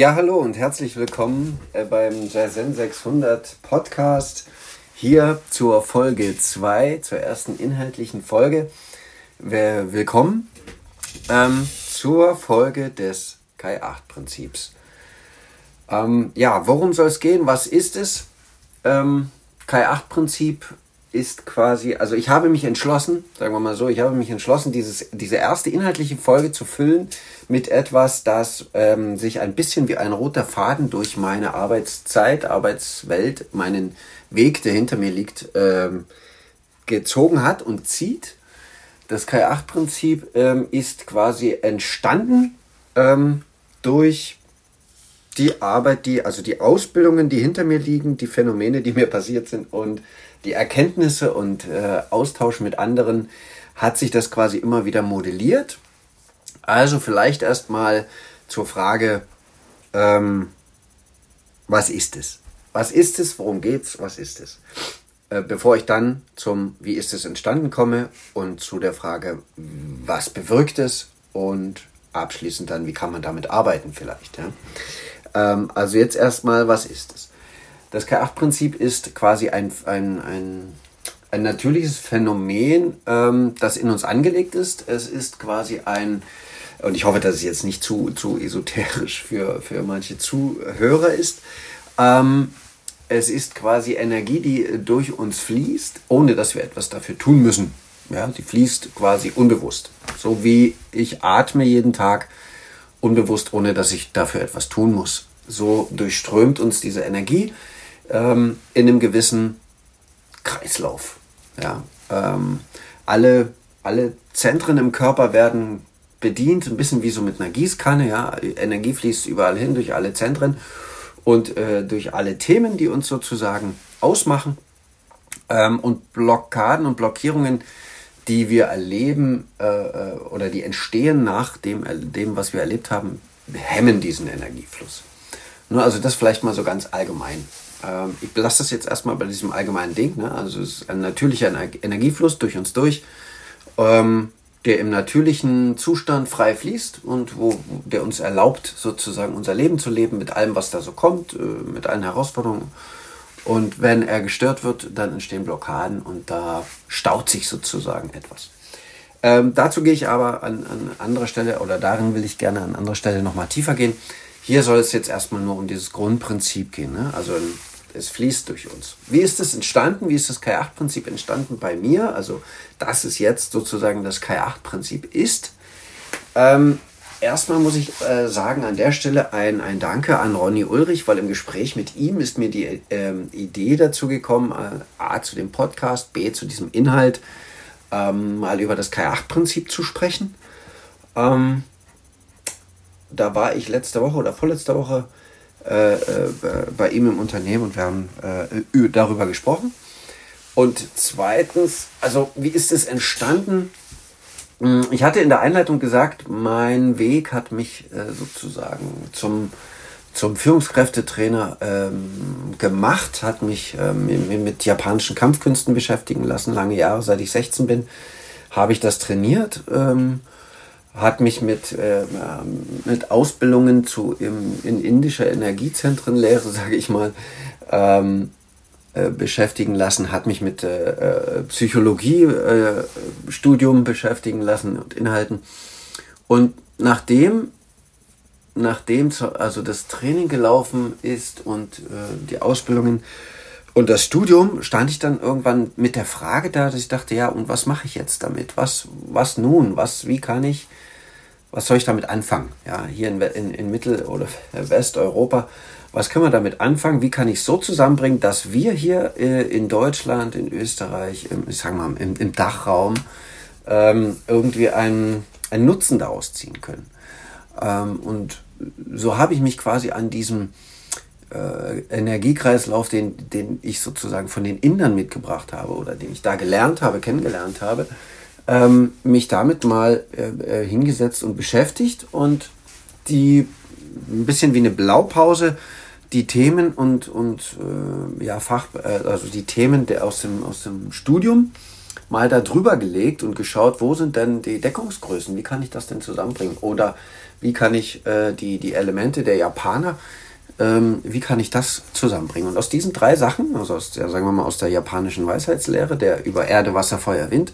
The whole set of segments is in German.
Ja, hallo und herzlich willkommen äh, beim Jazzen 600 Podcast. Hier zur Folge 2, zur ersten inhaltlichen Folge. Willkommen ähm, zur Folge des Kai-8-Prinzips. Ähm, ja, worum soll es gehen? Was ist es? Ähm, Kai-8-Prinzip ist quasi, also ich habe mich entschlossen, sagen wir mal so, ich habe mich entschlossen, dieses, diese erste inhaltliche Folge zu füllen mit etwas, das ähm, sich ein bisschen wie ein roter Faden durch meine Arbeitszeit, Arbeitswelt, meinen Weg, der hinter mir liegt, ähm, gezogen hat und zieht. Das Kai-8-Prinzip ähm, ist quasi entstanden ähm, durch die Arbeit, die, also die Ausbildungen, die hinter mir liegen, die Phänomene, die mir passiert sind und die Erkenntnisse und äh, Austausch mit anderen, hat sich das quasi immer wieder modelliert. Also vielleicht erstmal zur Frage, ähm, was ist es? Was ist es? Worum geht's? Was ist es? Äh, bevor ich dann zum Wie ist es entstanden komme und zu der Frage, was bewirkt es und abschließend dann, wie kann man damit arbeiten vielleicht. Ja? Ähm, also jetzt erstmal, was ist es? Das K8-Prinzip ist quasi ein, ein, ein, ein natürliches Phänomen, ähm, das in uns angelegt ist. Es ist quasi ein, und ich hoffe, dass es jetzt nicht zu, zu esoterisch für, für manche Zuhörer ist. Ähm, es ist quasi Energie, die durch uns fließt, ohne dass wir etwas dafür tun müssen. Ja, sie fließt quasi unbewusst. So wie ich atme jeden Tag unbewusst, ohne dass ich dafür etwas tun muss. So durchströmt uns diese Energie ähm, in einem gewissen Kreislauf. Ja, ähm, alle, alle Zentren im Körper werden bedient, ein bisschen wie so mit einer Gießkanne. Ja, Energie fließt überall hin durch alle Zentren und äh, durch alle Themen, die uns sozusagen ausmachen. Ähm, und Blockaden und Blockierungen, die wir erleben äh, äh oder die entstehen nach dem, dem, was wir erlebt haben, hemmen diesen Energiefluss. Nur also das vielleicht mal so ganz allgemein. Ähm, ich belasse das jetzt erstmal bei diesem allgemeinen Ding. Ne? Also es ist ein natürlicher Energiefluss durch uns durch, ähm, der im natürlichen Zustand frei fließt und wo, der uns erlaubt, sozusagen unser Leben zu leben mit allem, was da so kommt, äh, mit allen Herausforderungen. Und wenn er gestört wird, dann entstehen Blockaden und da staut sich sozusagen etwas. Ähm, dazu gehe ich aber an, an anderer Stelle oder darin will ich gerne an anderer Stelle nochmal tiefer gehen. Hier soll es jetzt erstmal nur um dieses Grundprinzip gehen. Ne? Also es fließt durch uns. Wie ist es entstanden? Wie ist das K8-Prinzip entstanden bei mir? Also, dass es jetzt sozusagen das K8-Prinzip ist. Ähm, erstmal muss ich äh, sagen, an der Stelle ein, ein Danke an Ronny Ulrich, weil im Gespräch mit ihm ist mir die ähm, Idee dazu gekommen, äh, A zu dem Podcast, B zu diesem Inhalt, ähm, mal über das K8-Prinzip zu sprechen. Ähm, da war ich letzte Woche oder vorletzte Woche äh, äh, bei ihm im Unternehmen und wir haben äh, darüber gesprochen. Und zweitens, also wie ist es entstanden? Hm, ich hatte in der Einleitung gesagt, mein Weg hat mich äh, sozusagen zum, zum Führungskräftetrainer ähm, gemacht, hat mich ähm, mit japanischen Kampfkünsten beschäftigen lassen. Lange Jahre, seit ich 16 bin, habe ich das trainiert. Ähm, hat mich mit, äh, mit Ausbildungen zu im, in indischer Energiezentrenlehre, sage ich mal, ähm, äh, beschäftigen lassen, hat mich mit äh, äh Psychologie-Studium äh, beschäftigen lassen und Inhalten. Und nachdem, nachdem also das Training gelaufen ist und äh, die Ausbildungen und das Studium, stand ich dann irgendwann mit der Frage da, dass ich dachte, ja, und was mache ich jetzt damit? Was, was nun? Was, wie kann ich was soll ich damit anfangen? Ja, hier in, in, in Mittel- oder Westeuropa, was können wir damit anfangen? Wie kann ich so zusammenbringen, dass wir hier äh, in Deutschland, in Österreich, im, ich sag mal, im, im Dachraum ähm, irgendwie einen, einen Nutzen daraus ziehen können? Ähm, und so habe ich mich quasi an diesem äh, Energiekreislauf, den, den ich sozusagen von den Indern mitgebracht habe oder den ich da gelernt habe, kennengelernt habe, ähm, mich damit mal äh, äh, hingesetzt und beschäftigt und die ein bisschen wie eine Blaupause die Themen und, und äh, ja, Fach, äh, also die Themen der aus dem, aus dem Studium mal da drüber gelegt und geschaut, wo sind denn die Deckungsgrößen, wie kann ich das denn zusammenbringen oder wie kann ich äh, die, die Elemente der Japaner, ähm, wie kann ich das zusammenbringen? Und aus diesen drei Sachen, also aus der, sagen wir mal, aus der japanischen Weisheitslehre, der über Erde, Wasser, Feuer, Wind,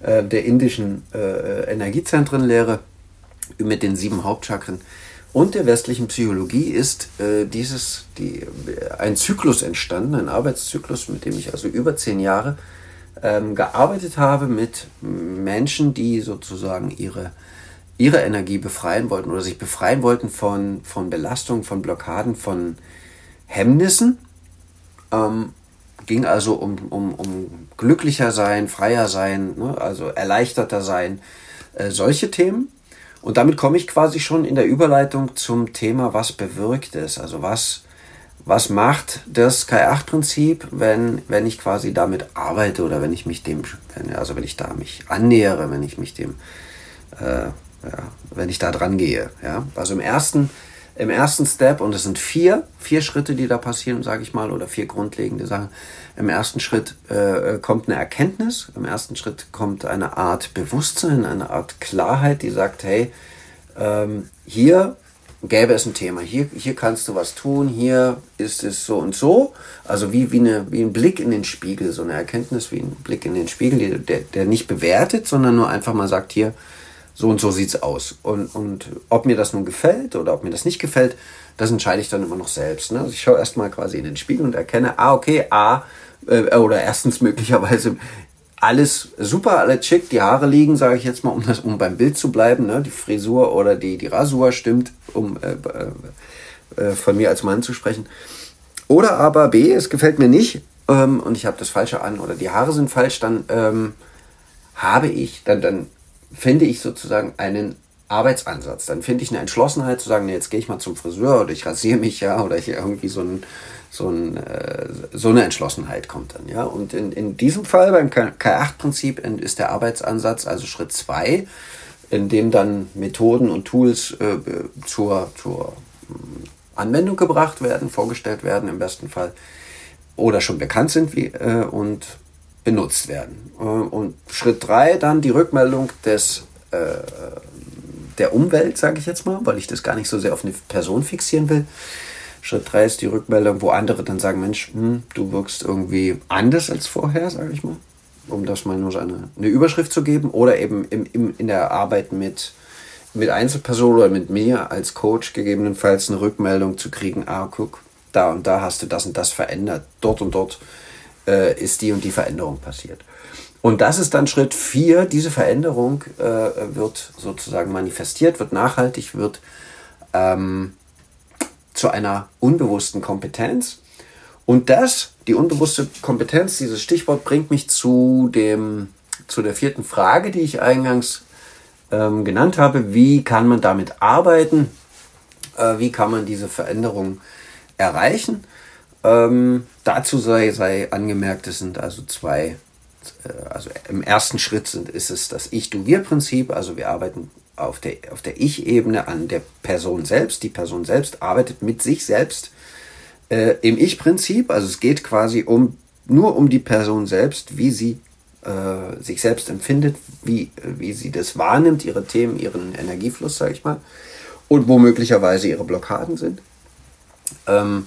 äh, der indischen äh, Energiezentrenlehre mit den sieben Hauptchakren und der westlichen Psychologie ist äh, dieses, die, ein Zyklus entstanden, ein Arbeitszyklus, mit dem ich also über zehn Jahre ähm, gearbeitet habe mit Menschen, die sozusagen ihre ihre Energie befreien wollten oder sich befreien wollten von, von Belastungen, von Blockaden, von Hemmnissen. Ähm, ging also um, um, um glücklicher sein, freier sein, ne? also erleichterter sein, äh, solche Themen. Und damit komme ich quasi schon in der Überleitung zum Thema, was bewirkt es, also was, was macht das K8-Prinzip, wenn, wenn ich quasi damit arbeite oder wenn ich mich dem, also wenn ich da mich annähere, wenn ich mich dem äh, ja, wenn ich da dran gehe. Ja? Also im ersten, im ersten Step, und es sind vier, vier Schritte, die da passieren, sage ich mal, oder vier grundlegende Sachen. Im ersten Schritt äh, kommt eine Erkenntnis, im ersten Schritt kommt eine Art Bewusstsein, eine Art Klarheit, die sagt, hey, ähm, hier gäbe es ein Thema, hier, hier kannst du was tun, hier ist es so und so. Also wie, wie, eine, wie ein Blick in den Spiegel, so eine Erkenntnis wie ein Blick in den Spiegel, der, der nicht bewertet, sondern nur einfach mal sagt, hier, so und so sieht's aus. Und, und ob mir das nun gefällt oder ob mir das nicht gefällt, das entscheide ich dann immer noch selbst. Ne? Also ich schaue erstmal quasi in den Spiegel und erkenne, ah, okay, A, äh, oder erstens möglicherweise alles super, alles schick, die Haare liegen, sage ich jetzt mal, um, das, um beim Bild zu bleiben. Ne? Die Frisur oder die, die Rasur stimmt, um äh, äh, äh von mir als Mann zu sprechen. Oder aber B, es gefällt mir nicht ähm, und ich habe das Falsche an oder die Haare sind falsch, dann ähm, habe ich, dann, dann finde ich sozusagen einen Arbeitsansatz. Dann finde ich eine Entschlossenheit zu sagen, nee, jetzt gehe ich mal zum Friseur oder ich rasiere mich ja oder hier irgendwie so ein, so, ein, äh, so eine Entschlossenheit kommt dann. ja. Und in, in diesem Fall beim K8-Prinzip ist der Arbeitsansatz also Schritt zwei, in dem dann Methoden und Tools äh, zur, zur hm, Anwendung gebracht werden, vorgestellt werden im besten Fall oder schon bekannt sind wie, äh, und benutzt werden. Äh, und Schritt drei dann die Rückmeldung des, äh, der Umwelt, sage ich jetzt mal, weil ich das gar nicht so sehr auf eine Person fixieren will. Schritt drei ist die Rückmeldung, wo andere dann sagen, Mensch, hm, du wirkst irgendwie anders als vorher, sage ich mal, um das mal nur so eine, eine Überschrift zu geben. Oder eben im, im, in der Arbeit mit, mit Einzelpersonen oder mit mir als Coach gegebenenfalls eine Rückmeldung zu kriegen, ah, guck, da und da hast du das und das verändert, dort und dort äh, ist die und die Veränderung passiert. Und das ist dann Schritt vier. Diese Veränderung äh, wird sozusagen manifestiert, wird nachhaltig, wird ähm, zu einer unbewussten Kompetenz. Und das, die unbewusste Kompetenz, dieses Stichwort bringt mich zu dem, zu der vierten Frage, die ich eingangs ähm, genannt habe. Wie kann man damit arbeiten? Äh, wie kann man diese Veränderung erreichen? Ähm, dazu sei, sei angemerkt, es sind also zwei, äh, also im ersten Schritt sind, ist es das Ich-Du-Wir-Prinzip, also wir arbeiten auf der, auf der Ich-Ebene an der Person selbst. Die Person selbst arbeitet mit sich selbst äh, im Ich-Prinzip, also es geht quasi um nur um die Person selbst, wie sie äh, sich selbst empfindet, wie, wie sie das wahrnimmt, ihre Themen, ihren Energiefluss, sage ich mal, und wo möglicherweise ihre Blockaden sind. Ähm,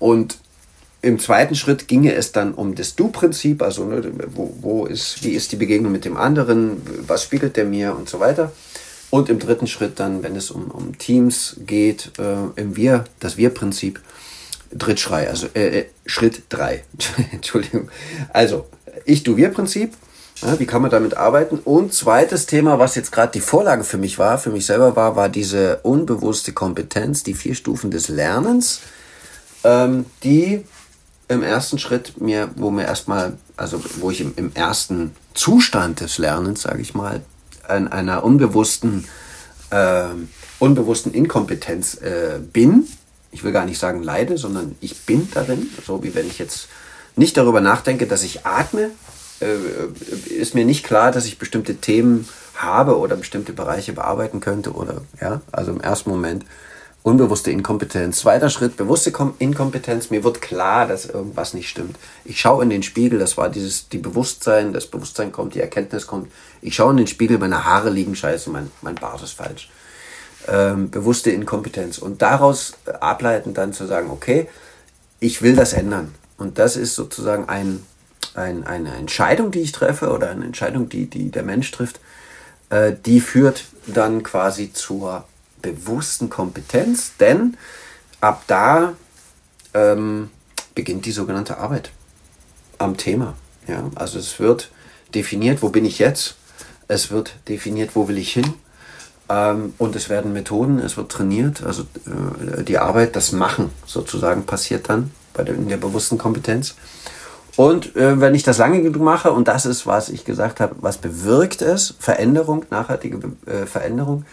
und im zweiten Schritt ginge es dann um das Du-Prinzip, also ne, wo, wo ist, wie ist die Begegnung mit dem anderen, was spiegelt der mir und so weiter. Und im dritten Schritt dann, wenn es um, um Teams geht, äh, im Wir, das Wir-Prinzip, Drittschrei, also äh, äh Schritt drei. Entschuldigung. Also, Ich-Du-Wir-Prinzip, ja, wie kann man damit arbeiten? Und zweites Thema, was jetzt gerade die Vorlage für mich war, für mich selber war, war diese unbewusste Kompetenz, die vier Stufen des Lernens ähm, die im ersten Schritt mir, wo mir erstmal, also wo ich im, im ersten Zustand des Lernens, sage ich mal, an einer unbewussten, äh, unbewussten Inkompetenz äh, bin. Ich will gar nicht sagen leide, sondern ich bin darin. So wie wenn ich jetzt nicht darüber nachdenke, dass ich atme, äh, ist mir nicht klar, dass ich bestimmte Themen habe oder bestimmte Bereiche bearbeiten könnte oder ja, also im ersten Moment Unbewusste Inkompetenz. Zweiter Schritt, bewusste Inkompetenz. Mir wird klar, dass irgendwas nicht stimmt. Ich schaue in den Spiegel, das war dieses, die Bewusstsein, das Bewusstsein kommt, die Erkenntnis kommt. Ich schaue in den Spiegel, meine Haare liegen scheiße, mein, mein Bart ist falsch. Ähm, bewusste Inkompetenz. Und daraus ableiten dann zu sagen, okay, ich will das ändern. Und das ist sozusagen ein, ein, eine Entscheidung, die ich treffe oder eine Entscheidung, die, die der Mensch trifft, äh, die führt dann quasi zur bewussten Kompetenz, denn ab da ähm, beginnt die sogenannte Arbeit am Thema. Ja? Also es wird definiert, wo bin ich jetzt, es wird definiert, wo will ich hin ähm, und es werden Methoden, es wird trainiert, also äh, die Arbeit, das Machen sozusagen passiert dann bei der, in der bewussten Kompetenz. Und äh, wenn ich das lange genug mache, und das ist, was ich gesagt habe, was bewirkt es, Veränderung, nachhaltige äh, Veränderung,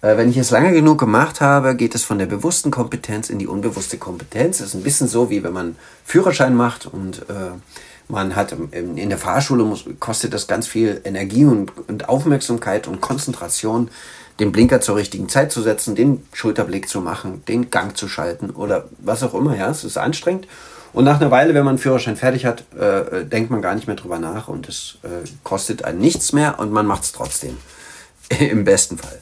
wenn ich es lange genug gemacht habe, geht es von der bewussten Kompetenz in die unbewusste Kompetenz. Das ist ein bisschen so, wie wenn man Führerschein macht und äh, man hat in der Fahrschule muss, kostet das ganz viel Energie und, und Aufmerksamkeit und Konzentration, den Blinker zur richtigen Zeit zu setzen, den Schulterblick zu machen, den Gang zu schalten oder was auch immer. Ja, es ist anstrengend. Und nach einer Weile, wenn man einen Führerschein fertig hat, äh, denkt man gar nicht mehr drüber nach und es äh, kostet einen nichts mehr und man macht es trotzdem. Im besten Fall.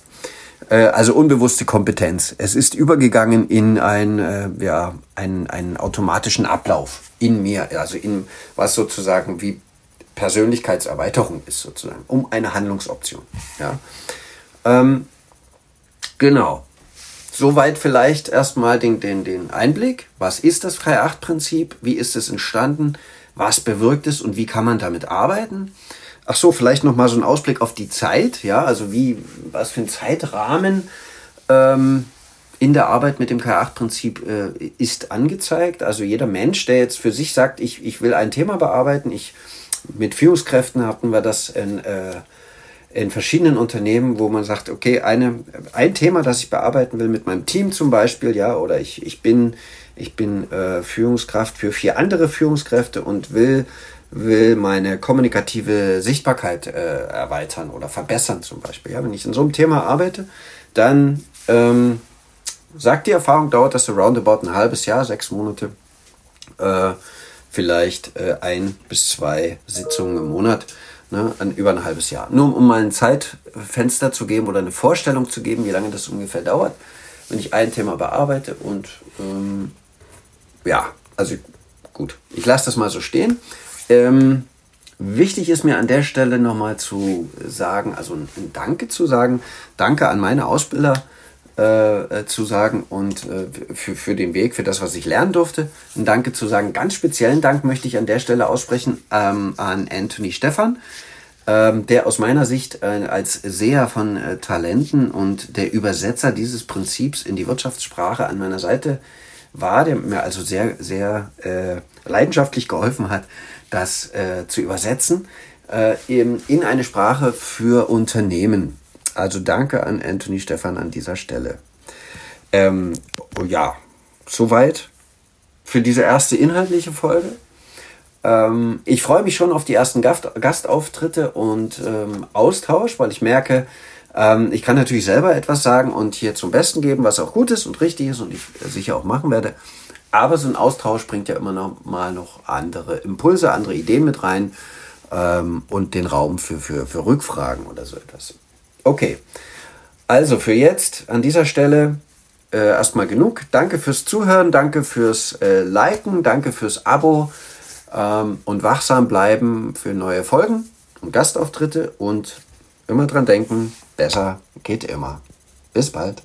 Äh, also unbewusste Kompetenz. Es ist übergegangen in ein, äh, ja, einen, einen automatischen Ablauf in mir, also in was sozusagen wie Persönlichkeitserweiterung ist, sozusagen, um eine Handlungsoption. Ja. Ähm, genau. Soweit vielleicht erstmal den, den, den Einblick. Was ist das Freie-Acht-Prinzip? Wie ist es entstanden? Was bewirkt es und wie kann man damit arbeiten? Ach so, vielleicht noch mal so ein Ausblick auf die Zeit, ja, also wie, was für ein Zeitrahmen ähm, in der Arbeit mit dem K8-Prinzip äh, ist angezeigt. Also jeder Mensch, der jetzt für sich sagt, ich, ich will ein Thema bearbeiten, ich mit Führungskräften hatten wir das in, äh, in verschiedenen Unternehmen, wo man sagt, okay, eine, ein Thema, das ich bearbeiten will mit meinem Team zum Beispiel, ja, oder ich, ich bin, ich bin äh, Führungskraft für vier andere Führungskräfte und will will meine kommunikative Sichtbarkeit äh, erweitern oder verbessern zum Beispiel. Ja, wenn ich in so einem Thema arbeite, dann ähm, sagt die Erfahrung, dauert das so roundabout ein halbes Jahr, sechs Monate, äh, vielleicht äh, ein bis zwei Sitzungen im Monat, ne, an, über ein halbes Jahr. Nur um mal ein Zeitfenster zu geben oder eine Vorstellung zu geben, wie lange das ungefähr dauert, wenn ich ein Thema bearbeite und ähm, ja, also gut, ich lasse das mal so stehen. Ähm, wichtig ist mir an der Stelle nochmal zu sagen, also ein, Danke zu sagen, Danke an meine Ausbilder äh, äh, zu sagen und äh, für, für den Weg, für das, was ich lernen durfte. Ein Danke zu sagen. Ganz speziellen Dank möchte ich an der Stelle aussprechen ähm, an Anthony Stefan, ähm, der aus meiner Sicht äh, als Seher von äh, Talenten und der Übersetzer dieses Prinzips in die Wirtschaftssprache an meiner Seite war, der mir also sehr, sehr äh, leidenschaftlich geholfen hat, das äh, zu übersetzen äh, in, in eine Sprache für Unternehmen. Also danke an Anthony Stefan an dieser Stelle. Ähm, oh ja, soweit für diese erste inhaltliche Folge. Ähm, ich freue mich schon auf die ersten Gast Gastauftritte und ähm, Austausch, weil ich merke, ähm, ich kann natürlich selber etwas sagen und hier zum Besten geben, was auch gut ist und richtig ist und ich sicher auch machen werde. Aber so ein Austausch bringt ja immer noch mal noch andere Impulse, andere Ideen mit rein ähm, und den Raum für, für, für Rückfragen oder so etwas. Okay, also für jetzt an dieser Stelle äh, erstmal genug. Danke fürs Zuhören, danke fürs äh, Liken, danke fürs Abo ähm, und wachsam bleiben für neue Folgen und Gastauftritte und immer dran denken, besser geht immer. Bis bald.